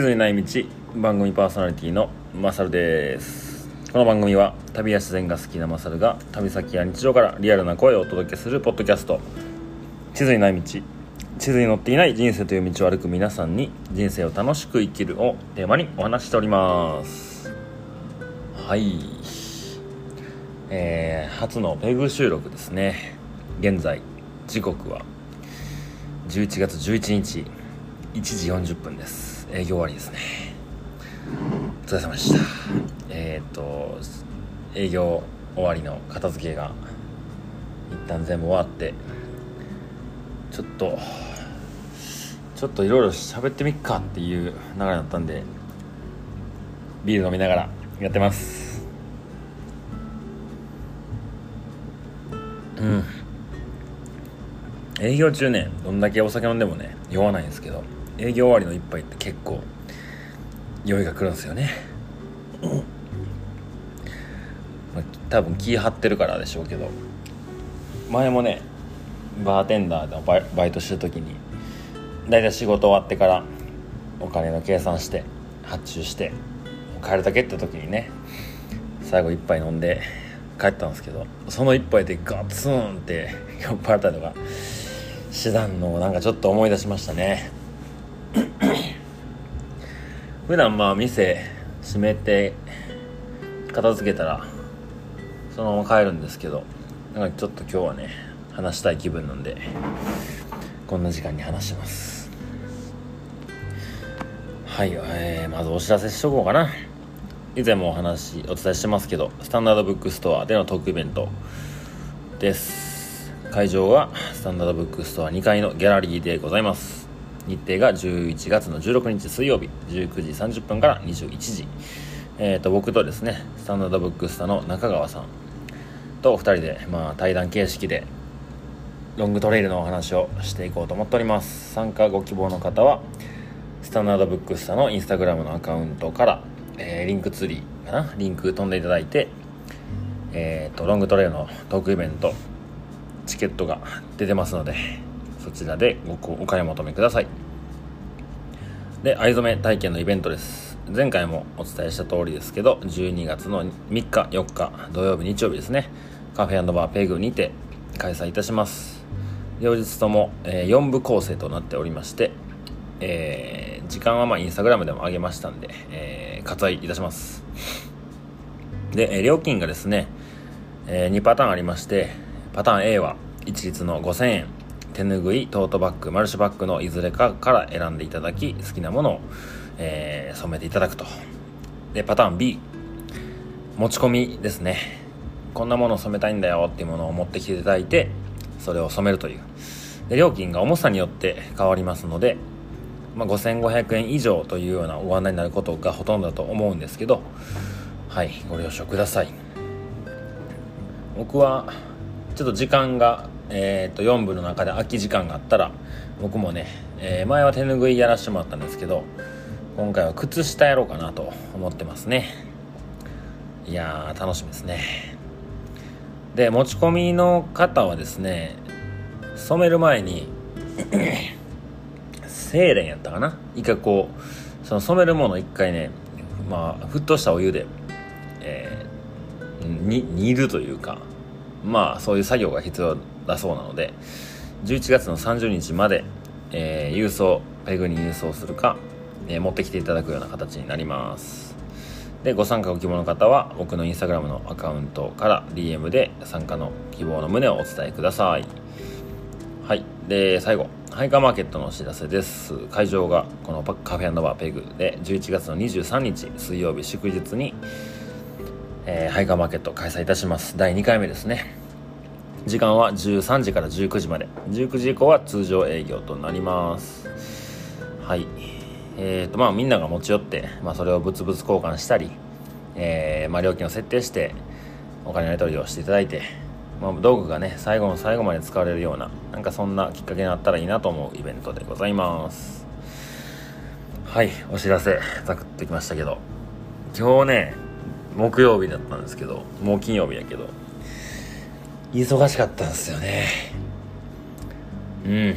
地図にない道番組パーソナリティのマサルです。この番組は旅や自然が好きなマサルが旅先や日常からリアルな声をお届けするポッドキャスト。地図にない道地図に載っていない人生という道を歩く皆さんに人生を楽しく生きるをテーマにお話ししております。はい。えー、初のペグ収録ですね。現在時刻は。11月11日。1時40分です。営業終わりですね。お疲れ様でした。えっ、と営業終わりの片付けが一旦全部終わってちょっとちょっといろいろ喋ってみっかっていう流れだったんでビール飲みながらやってます。うん。営業中ねどんだけお酒飲んでもね酔わないんですけど。営業終わりの一杯って結構酔いがくるんですよね、まあ、多分気張ってるからでしょうけど。前もねバーテンダーでバイバイトしてる時に大体仕事終わってからお金の計算して発注して帰るだけって時にね最後一杯飲んで帰ったんですけどその一杯でガツンって酔っ払ったりとかしてたのをなんかちょっと思い出しましたね。普段まあ店閉めて片付けたらそのまま帰るんですけどなんかちょっと今日はね話したい気分なんでこんな時間に話します。はい、えー、まずお知らせしとこうかな。以前もお話お伝えしてますけどスタンダードブックストアでのトークイベントです。会場はスタンダードブックストア2階のギャラリーでございます。日程が11月の16日水曜日19時30分から21時、えー、と僕とですねスタンダードブックスタの中川さんと2人で、まあ、対談形式でロングトレイルのお話をしていこうと思っております。参加ご希望の方はスタンダードブックスタのインスタグラムのアカウントから、えー、リンクツリーかなリンク飛んでいただいてえー、とロングトレイルのトークイベントチケットが出てますのでそちらでごお買い求めください。で藍染め体験のイベントです。前回もお伝えした通りですけど12月の3日4日土曜日日曜日ですね。カフェバーペグにて開催いたします。両日とも、えー、4部構成となっておりまして、えー、時間はまあインスタグラムでも上げましたんで、えー、割愛いたします。で、えー、料金がですね、えー、2パターンありましてパターン A は一律の5000円。手ぬぐいトートバッグマルチバッグのいずれかから選んでいただき好きなものを、えー、染めていただくと。でパターン B 持ち込みですね。こんなものを染めたいんだよっていうものを持ってきていただいてそれを染めるという。で料金が重さによって変わりますので、まあ、5500円以上というようなご案内になることがほとんどだと思うんですけどはいご了承ください。僕はちょっと時間がえー、と4部の中で空き時間があったら僕もね、えー、前は手ぬぐいやらせてもらったんですけど今回は靴下やろうかなと思ってますね。いやー楽しみですね。で持ち込みの方はですね染める前に精錬やったかな？一回こうその染めるもの一回ねまあ沸騰したお湯で、えー、に煮るというかまあそういう作業が必要だそうなので11月の30日まで、えー、郵送ペグに郵送するか、えー、持ってきていただくような形になります。でご参加ご希望の方は僕のインスタグラムのアカウントから DM で参加の希望の旨をお伝えください。はい。で最後ハイカーマーケットのお知らせです。会場がこのカフェバーペグで11月の23日水曜日祝日に、えー、ハイカーマーケット開催いたします。第2回目ですね。時間は13時から19時まで。19時以降は通常営業となります。はい。えーとまあみんなが持ち寄って、まあ、それを物々交換したり、えーまあ、料金を設定してお金のやり取りをしていただいて、まあ、道具がね最後の最後まで使われるようななんかそんなきっかけになったらいいなと思うイベントでございます。はい。お知らせざくっときましたけど。今日ね木曜日だったんですけどもう金曜日やけど。忙しかったんですよね。うん。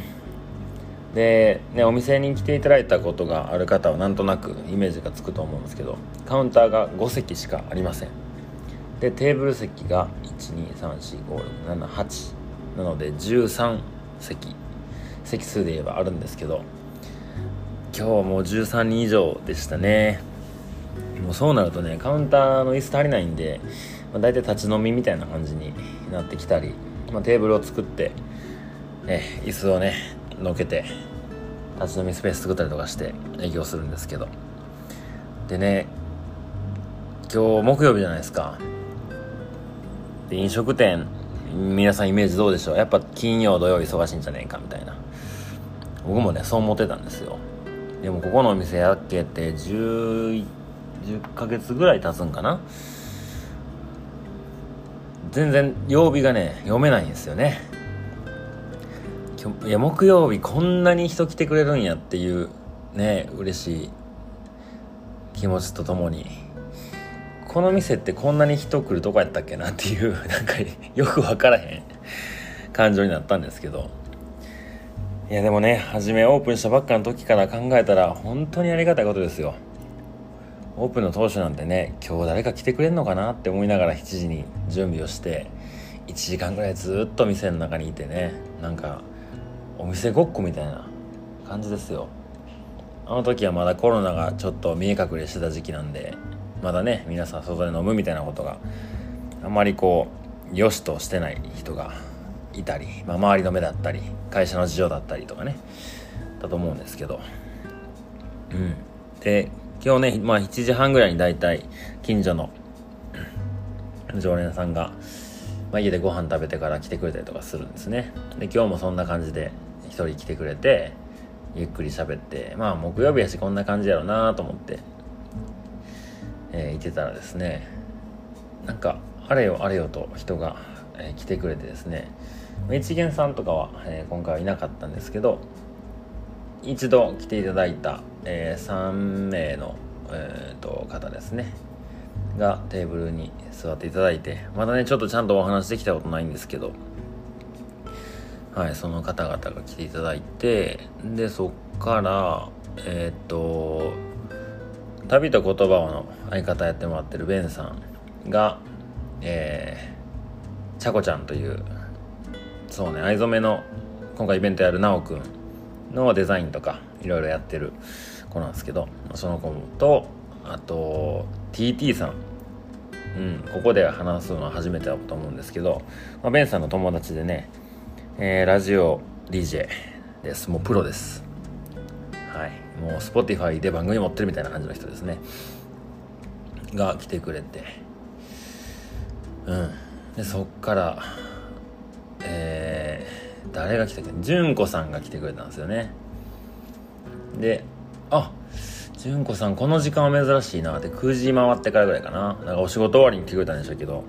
で、ね、お店に来ていただいたことがある方はなんとなくイメージがつくと思うんですけどカウンターが5席しかありません。でテーブル席が123、45678なので13席。席数で言えばあるんですけど今日はもう13人以上でしたね。もうそうなるとねカウンターの椅子足りないんで、まあ、大体立ち飲みみたいな感じになってきたり、まあ、テーブルを作ってえ椅子をねのけて立ち飲みスペース作ったりとかして営業するんですけど。でね今日木曜日じゃないですか。で飲食店皆さんイメージどうでしょう？やっぱ金曜土曜忙しいんじゃねえかみたいな。僕もねそう思ってたんですよ。でもここのお店やっけって10 10ヶ月ぐらい経つんかな？全然曜日がね読めないんですよね。いや木曜日こんなに人来てくれるんやっていうね嬉しい気持ちとともに。この店ってこんなに人来るとこやったっけなっていう なんかよく分からへん感情になったんですけど。いやでもね初めオープンしたばっかの時から考えたら本当にありがたいことですよ。オープンの当初なんてね今日誰か来てくれんのかなって思いながら7時に準備をして1時間ぐらいずっと店の中にいてねなんかお店ごっこみたいな感じですよ。あの時はまだコロナがちょっと見え隠れしてた時期なんでまだね皆さん外で飲むみたいなことがあんまりこう良しとしてない人がいたり、まあ、周りの目だったり会社の事情だったりとかねだと思うんですけど。うん。で今日ね、まあ、7時半ぐらいに大体近所の 常連さんが、まあ、家でご飯食べてから来てくれたりとかするんですね。で今日もそんな感じで1人来てくれてゆっくり喋ってまあ木曜日やしこんな感じやろうなと思って、えー、いてたらですねなんかあれよあれよと人が、えー、来てくれてですね一元さんとかは、えー、今回はいなかったんですけど一度来ていただいた、えー、3名の、えーと、方ですね。がテーブルに座っていただいてまだねちょっとちゃんとお話できたことないんですけどはいその方々が来ていただいてでそっからえっ、ー、と旅と言葉の相方やってもらってるベンさんがえー、ちゃこちゃんというそうね藍染めの今回イベントやるなおくんのデザインとかいろいろやってる子なんですけどその子とあと TT さん。うん、ここで話すのは初めてだと思うんですけど、まあ、ベンさんの友達でね、えー、ラジオ DJ です。もうプロです。はい。もう Spotify で番組持ってるみたいな感じの人ですね。が来てくれて。うん。でそっからえー、誰が来たっけ？純子さんが来てくれたんですよね。であ純子さんこの時間は珍しいなって9時回ってからぐらいかな。なんかお仕事終わりに来てくれたんでしょうけど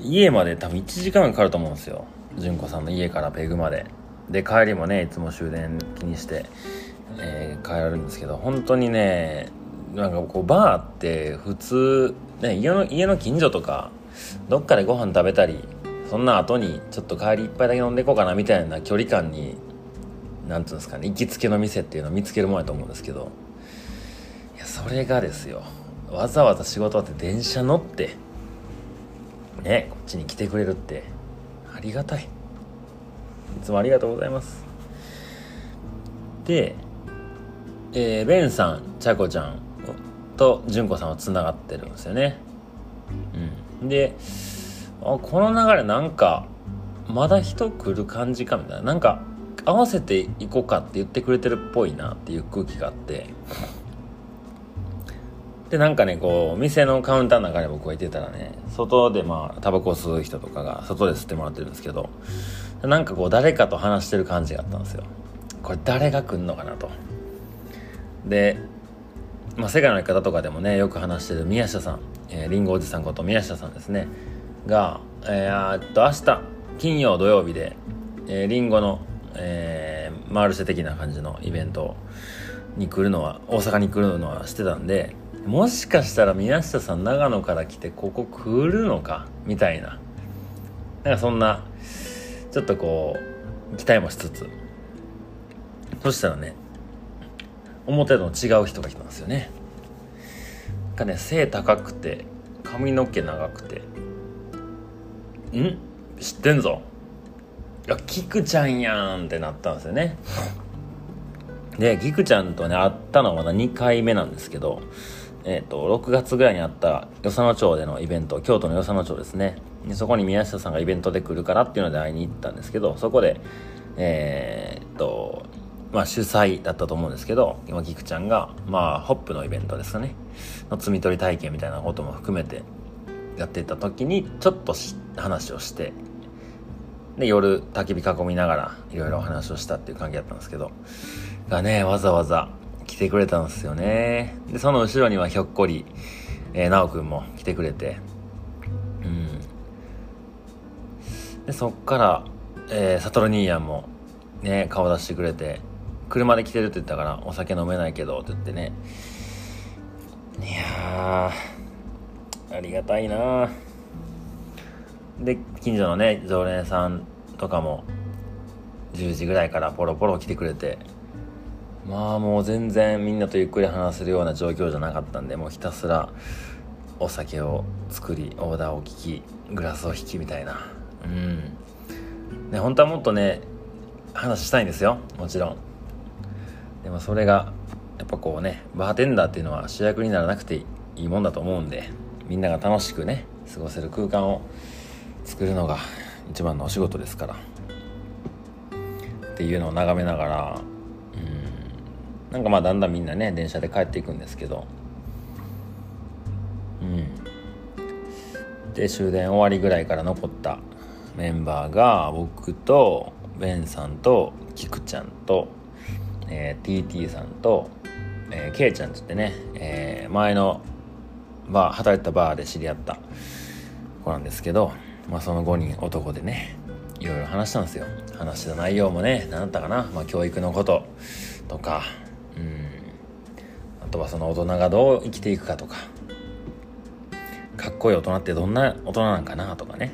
家まで多分1時間かかると思うんですよ。純子さんの家からペグまで。で帰りもねいつも終電気にして、えー、帰られるんですけど本当にねなんかこうバーって普通、ね、家の家の近所とかどっかでご飯食べたりそんな後にちょっと帰り一杯だけ飲んでいこうかなみたいな距離感に何ていうんですかね行きつけの店っていうのを見つけるもんやと思うんですけど。いやそれがですよわざわざ仕事終わって電車乗ってねこっちに来てくれるってありがたい。いつもありがとうございます。で、えー、ベンさんちゃこちゃんと純子さんはつながってるんですよね。うん。であこの流れなんかまだ人来る感じかみたいな。なんか合わせていこうかって言ってくれてるっぽいなっていう空気があって。でなんかねこう店のカウンターの中で僕がいてたらね外でまあタバコを吸う人とかが外で吸ってもらってるんですけどなんかこう誰かと話してる感じがあったんですよ。これ誰が来んのかなと。でまあ世界の生き方とかでもねよく話してる宮下さん、えー、リンゴおじさんこと宮下さんですね。がえー、っと明日金曜土曜日で、えー、リンゴの、えー、マルシェ的な感じのイベントに来るのは大阪に来るのはしてたんでもしかしたら宮下さん長野から来てここ来るのかみたいな。なんかそんなちょっとこう期待もしつつ。そしたらね表と違う人が来たんですよね。がね背高くて髪の毛長くて。ん？知ってんぞ。やキクちゃんやんってなったんですよね。でキクちゃんとね会ったのはまだ2回目なんですけどえーと、6月ぐらいにあった与謝野町でのイベント京都の与謝野町ですね。でそこに宮下さんがイベントで来るからっていうので会いに行ったんですけどそこでえー、っとまあ主催だったと思うんですけど今菊ちゃんがまあホップのイベントですかね。の摘み取り体験みたいなことも含めてやってた時にちょっと話をしてで夜焚き火囲みながらいろいろお話をしたっていう関係だったんですけどがねわざわざ来てくれたんですよね。でその後ろにはひょっこり、えー、直くんも来てくれてうん。でそっからえー、サトル兄やんもね顔出してくれて車で来てるって言ったからお酒飲めないけどって言ってね。いやありがたいなで近所のね常連さんとかも10時ぐらいからポロポロ来てくれてまあもう全然みんなとゆっくり話せるような状況じゃなかったんでもうひたすらお酒を作りオーダーを聞きグラスを引きみたいな。うん。ね本当はもっとね話したいんですよ。もちろん。でもそれがやっぱこうねバーテンダーっていうのは主役にならなくていいもんだと思うんでみんなが楽しくね過ごせる空間を作るのが一番のお仕事ですから。っていうのを眺めながらうん。なんかまあだんだんみんなね電車で帰っていくんですけど。うん。で終電終わりぐらいから残ったメンバーが僕とベンさんとキクちゃんと、えー、TT さんと、えー、ケイちゃんって言ってね、えー、前のバー働いたバーで知り合った子なんですけど、まあ、その5人男でねいろいろ話したんですよ。話した内容もね何だったかな、まあ、教育のこととかうん。あとはその大人がどう生きていくかとか。かっこいい大人ってどんな大人なんかなとかね。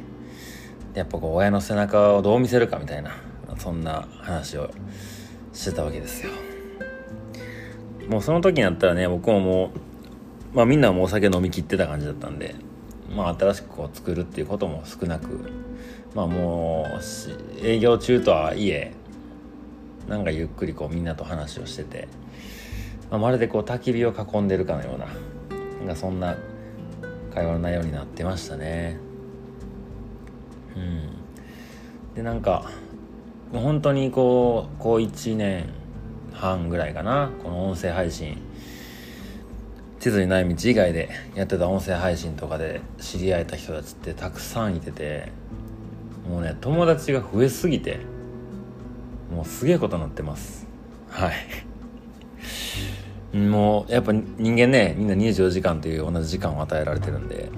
やっぱこう親の背中をどう見せるかみたいなそんな話をしてたわけですよ。もうその時になったらね僕ももうまあみんなもお酒飲みきってた感じだったんでまあ新しくこう作るっていうことも少なくまあもう営業中とはいえなんかゆっくりこうみんなと話をしてて、まあ、まるでこう焚き火を囲んでるかのようななんかそんな会話の内容になってましたね。うん。でなんか本当にこうこう1年半ぐらいかなこの音声配信地図にない道以外でやってた音声配信とかで知り合えた人たちってたくさんいててもうね友達が増えすぎてもうすげえことになってます。はい。もうやっぱ人間ねみんな24時間という同じ時間を与えられてるんで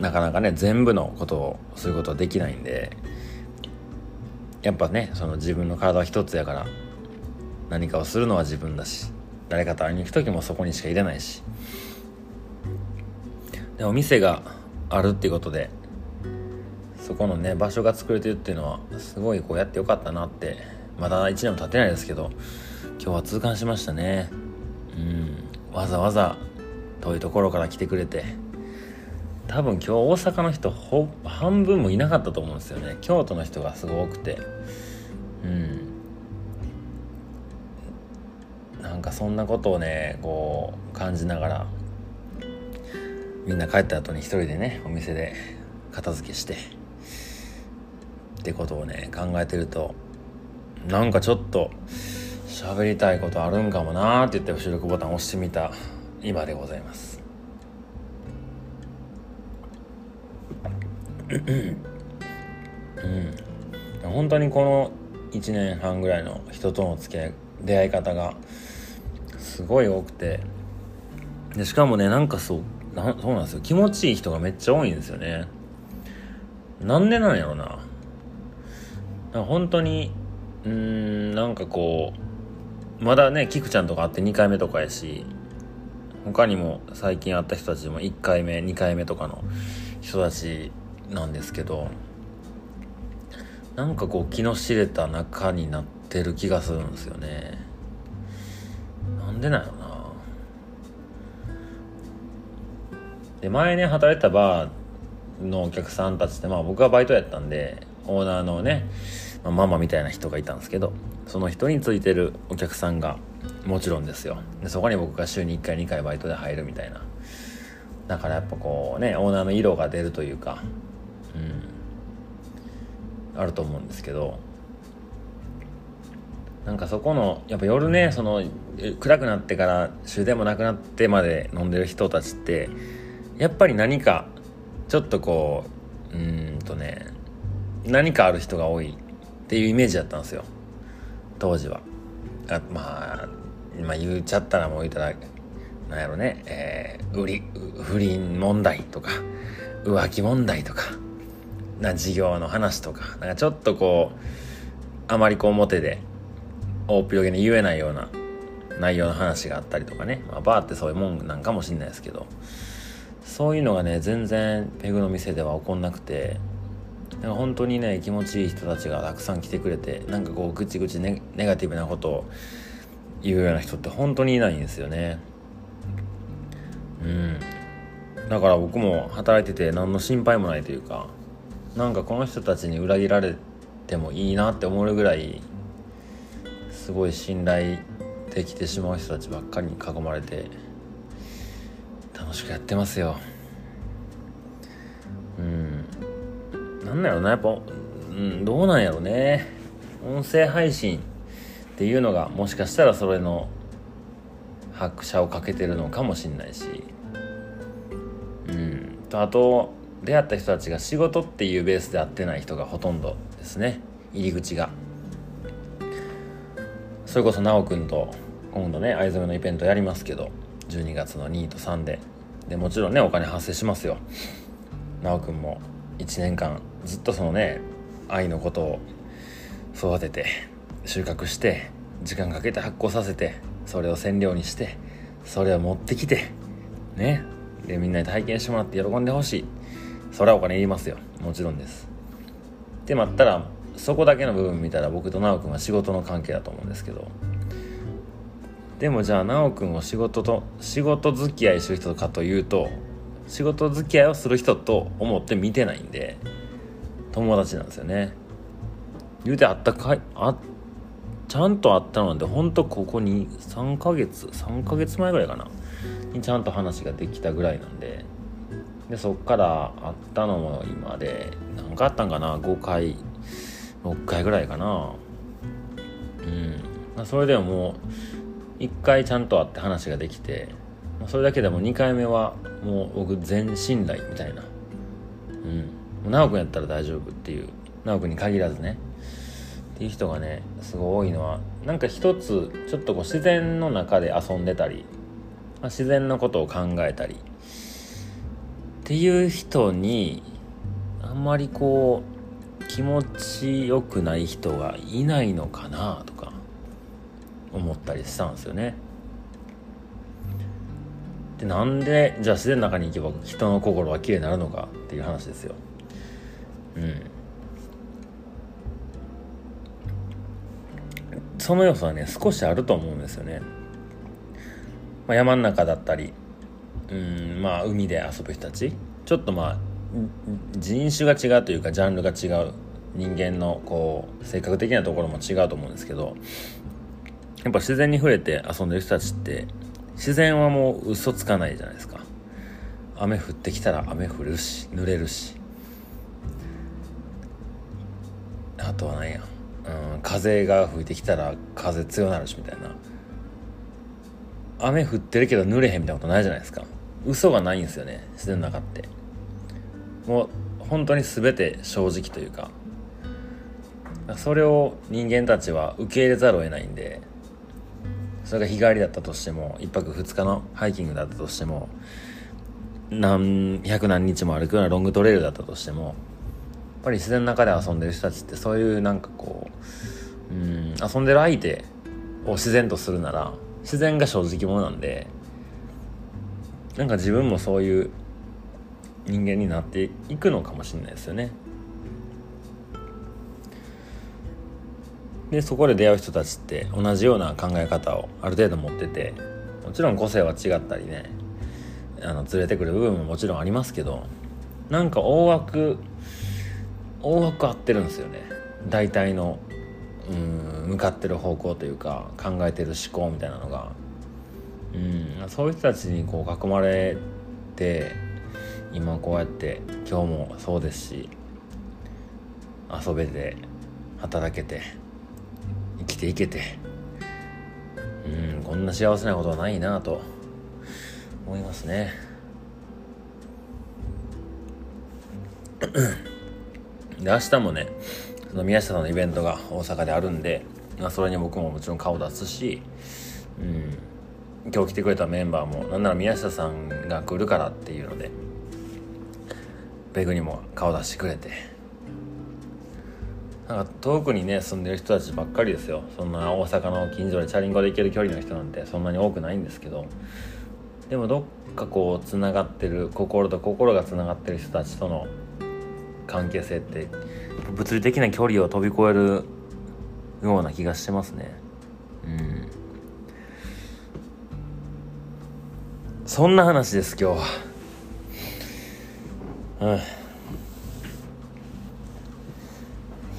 なかなかね全部のことをすることはできないんでやっぱねその自分の体は一つやから何かをするのは自分だし誰かと会いに行く時もそこにしかいれないし。でも店があるっていうことでそこのね場所が作れてるっていうのはすごいこうやってよかったなってまだ1年も経ってないですけど今日は痛感しましたね。うん。わざわざ遠いところから来てくれて。多分今日大阪の人ほ半分もいなかったと思うんですよね。京都の人がすごくて。うん。なんかそんなことをねこう感じながらみんな帰った後に一人でねお店で片付けしてってことをね考えてるとなんかちょっと喋りたいことあるんかもなーって言って収録ボタン押してみた今でございます。うん。本当にこの1年半ぐらいの人との付き合い出会い方がすごい多くて。でしかもねなんかそうなそうなんですよ。気持ちいい人がめっちゃ多いんですよね。なんでなんやろな。本当にうんなんかこうまだねキクちゃんとか会って2回目とかやし他にも最近会った人たちも1回目2回目とかの人たちなんですけどなんかこう気の知れた仲になってる気がするんですよね。でなんやろな。で前ね働いてたバーのお客さんたちってまあ僕はバイトやったんでオーナーのね、まあ、ママみたいな人がいたんですけどその人についてるお客さんがもちろんですよ。でそこに僕が週に1回2回バイトで入るみたいな。だからやっぱこうねオーナーの色が出るというかうん。あると思うんですけどなんかそこのやっぱ夜ねその暗くなってから終電もなくなってまで飲んでる人たちってやっぱり何かちょっとこううんとね何かある人が多いっていうイメージだったんですよ。当時は。あまあまあ言っちゃったらもう言ったらなんやろね、えー、売り不倫問題とか浮気問題とかな事業の話とかなんかちょっとこうあまりこう表で大っぴろげに言えないような内容の話があったりとかね、まあ、バーってそういうもんなんかもしんないですけど。そういうのがね全然ペグの店では起こんなくて本当にね気持ちいい人たちがたくさん来てくれてなんかこうぐちぐちネネガティブなことを言うような人って本当にいないんですよね。うん。だから僕も働いてて何の心配もないというかなんかこの人たちに裏切られてもいいなって思うぐらいすごい信頼できてしまう人たちばっかりに囲まれて楽しくやってますよ。うん。なんだろうなやっぱ、うん、どうなんやろうね。音声配信っていうのがもしかしたらそれの拍車をかけてるのかもしんないし。うん。とあと出会った人たちが仕事っていうベースで会ってない人がほとんどですね。入り口が。それこそ奈くんと今度ね藍染めのイベントやりますけど12月の2と3で。でもちろんねお金発生しますよ。奈くんも1年間ずっとそのね愛のことを育てて収穫して時間かけて発酵させてそれを染料にしてそれを持ってきてね。でみんなに体験してもらって喜んでほしい。それはお金いりますよ。もちろんです。って待ったらそこだけの部分見たら僕と直くんは仕事の関係だと思うんですけど。でもじゃあ直くんを仕事と仕事付き合いする人かというと仕事付き合いをする人と思って見てないんで友達なんですよね。言うてあったかいあちゃんと会ったのでほんとここに3ヶ月3ヶ月前ぐらいかなにちゃんと話ができたぐらいなんで。でそっから会ったのも今で何かあったんかな5回。6回ぐらいかな。うん。それでももう1回ちゃんと会って話ができてそれだけでも2回目はもう僕全信頼みたいな。うん。直くんやったら大丈夫っていう。直くんに限らずね。っていう人がねすごい多いのはなんか一つちょっとこう自然の中で遊んでたり、まあ、自然のことを考えたり。っていう人にあんまりこう気持ちよくない人がいないのかなとか思ったりしたんですよね。でなんでじゃあ自然の中に行けば人の心は綺麗になるのかっていう話ですよ。うんその要素はね少しあると思うんですよね、まあ、山の中だったりうんまあ海で遊ぶ人たちちょっとまあ人種が違うというかジャンルが違う。人間のこう性格的なところも違うと思うんですけど。やっぱ自然に触れて遊んでる人たちって自然はもう嘘つかないじゃないですか。雨降ってきたら雨降るし濡れるし。あとは何や。うん、風が吹いてきたら風強なるしみたいな。雨降ってるけど濡れへんみたいなことないじゃないですか。嘘がないんですよね自然の中って。もう本当に全て正直というかそれを人間たちは受け入れざるを得ないんでそれが日帰りだったとしても1泊2日のハイキングだったとしても何百何日も歩くようなロングトレイルだったとしてもやっぱり自然の中で遊んでる人たちってそういうなんかこううん遊んでる相手を自然とするなら自然が正直者なんでなんか自分もそういう人間になっていくのかもしれないですよね。でそこで出会う人たちって同じような考え方をある程度持っててもちろん個性は違ったりねあの連れてくる部分ももちろんありますけどなんか大枠大枠合ってるんですよね。大体のうん向かってる方向というか考えてる思考みたいなのが。うんそういう人たちにこう囲まれて今こうやって今日もそうですし遊べて働けて生きていけてうんこんな幸せなことはないなと思いますね。で明日もねその宮下さんのイベントが大阪であるんで、まあ、それに僕ももちろん顔出すし、うん、今日来てくれたメンバーもなんなら宮下さんが来るからっていうのでペグにも顔出してくれて。なんか遠くにね住んでる人たちばっかりですよ。そんな大阪の近所でチャリンコで行ける距離の人なんてそんなに多くないんですけど。でもどっかこうつながってる心と心がつながってる人たちとの関係性って物理的な距離を飛び越えるような気がしてますね。うん。そんな話です今日は。うん。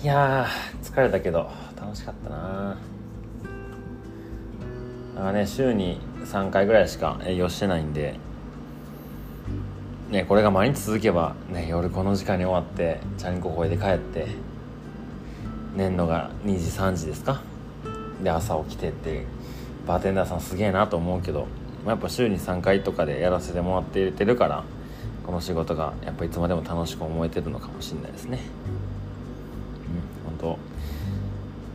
いや疲れたけど楽しかったなあね週に3回ぐらいしか営業してないんでね、これが毎日続けば、ね、夜この時間に終わってチャリンコこいで帰って寝んのが2時3時ですか？で朝起きてってバーテンダーさんすげえなと思うけどまあやっぱ週に3回とかでやらせてもらっててるからこの仕事がやっぱいつまでも楽しく思えてるのかもしれないですね。うん本当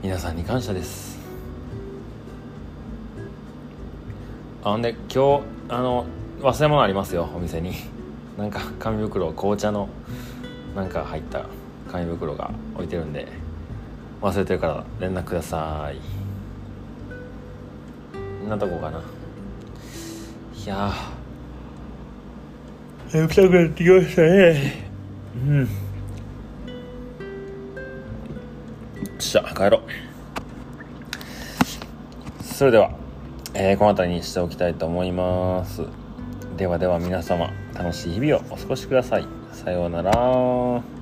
皆さんに感謝です。あんで今日あの忘れ物ありますよお店に。なんか紙袋紅茶のなんか入った紙袋が置いてるんで忘れてるから連絡ください。んなとこかな。いやー眠くなってきましたねうんよっしゃ帰ろうそれでは、えー、この辺りにしておきたいと思いますではでは皆様楽しい日々をお過ごしくださいさようなら